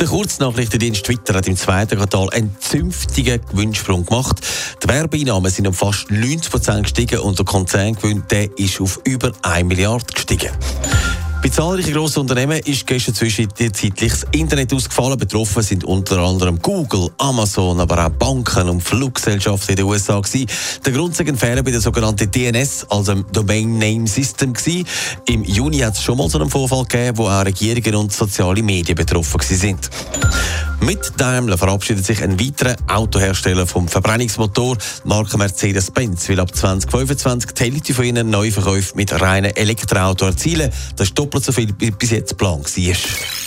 Der Kurznachrichtendienst Twitter hat im zweiten Quartal einen zünftigen Gewinnsprung gemacht. Die Werbeeinnahmen sind um fast 90 Prozent gestiegen und der Konzerngewinn der ist auf über 1 Milliarde gestiegen. Bei zahlreichen grossen Unternehmen ist gestern zwischenzeitlich das Internet ausgefallen. Betroffen sind unter anderem Google, Amazon, aber auch Banken und Fluggesellschaften in den USA. Gewesen. Der Grund ein Fehler bei der sogenannten DNS, also dem Domain Name System. Gewesen. Im Juni hat es schon mal so einen Vorfall gegeben, wo auch Regierungen und soziale Medien betroffen sind. Mit Daimler verabschiedet sich ein weiterer Autohersteller vom Verbrennungsmotor. Marke Mercedes-Benz will ab 2025 die Hälfte von ihren Neuverkäufen mit reinen Elektroautos erzielen. Das ist doppelt so viel wie bis jetzt Plan war.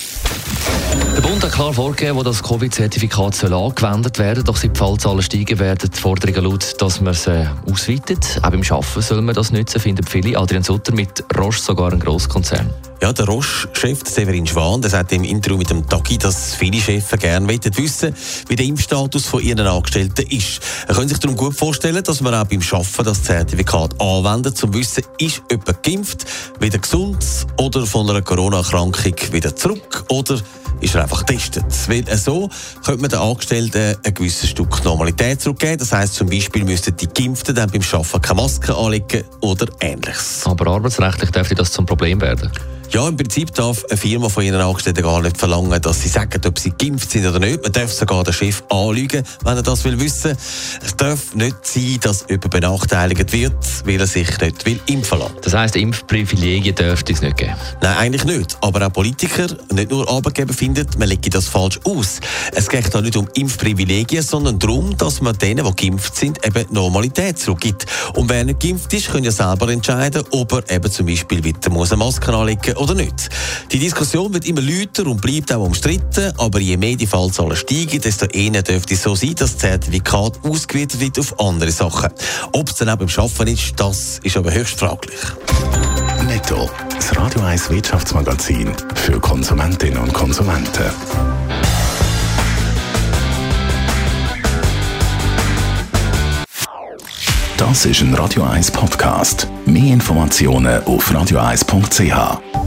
Bund hat klar vorgegeben, wo das Covid-Zertifikat angewendet werden soll. Doch seit die Fallzahlen steigen, werden die Forderungen laut, dass man es ausweitet. Auch beim Arbeiten soll man das nutzen, finden viele. Adrian Sutter mit Roche, sogar ein Grosskonzern. Ja, der Roche-Chef Severin Schwan der sagt im Interview mit dem Tagi, dass viele Chefs gerne wissen wie der Impfstatus von ihren Angestellten ist. Er kann sich darum gut vorstellen, dass man auch beim Arbeiten das Zertifikat anwendet, um zu wissen, ist jemand geimpft, wieder gesund oder von einer Corona-Erkrankung wieder zurück oder ist er einfach getestet. Weil so könnte man den Angestellten ein gewisses Stück Normalität zurückgeben. Das heisst zum Beispiel müssten die Geimpften dann beim Arbeiten keine Maske anlegen oder ähnliches. Aber arbeitsrechtlich dürfte das zum Problem werden. Ja, im Prinzip darf eine Firma von ihren Angestellten gar nicht verlangen, dass sie sagen, ob sie geimpft sind oder nicht. Man darf sogar den Chef anlügen, wenn er das will wissen. Es darf nicht sein, dass jemand benachteiligt wird, weil er sich nicht will impfen lassen. Das heisst, Impfprivilegien dürfte es nicht geben? Nein, eigentlich nicht. Aber auch Politiker, nicht nur Arbeitgeber finden, man legt das falsch aus. Es geht da nicht um Impfprivilegien, sondern darum, dass man denen, die geimpft sind, eben Normalität zurückgibt. Und wer nicht geimpft ist, kann ja selber entscheiden, ob er eben zum Beispiel wieder eine Maske anlegen muss oder nicht. Die Diskussion wird immer lauter und bleibt auch umstritten, aber je mehr die Fallzahlen steigen, desto eher dürfte es so sein, dass das Zertifikat ausgeweitet wird auf andere Sachen. Ob es dann auch beim Arbeiten ist, das ist aber höchst fraglich. Netto, das Radio 1 Wirtschaftsmagazin für Konsumentinnen und Konsumenten. Das ist ein Radio 1 Podcast. Mehr Informationen auf radio1.ch.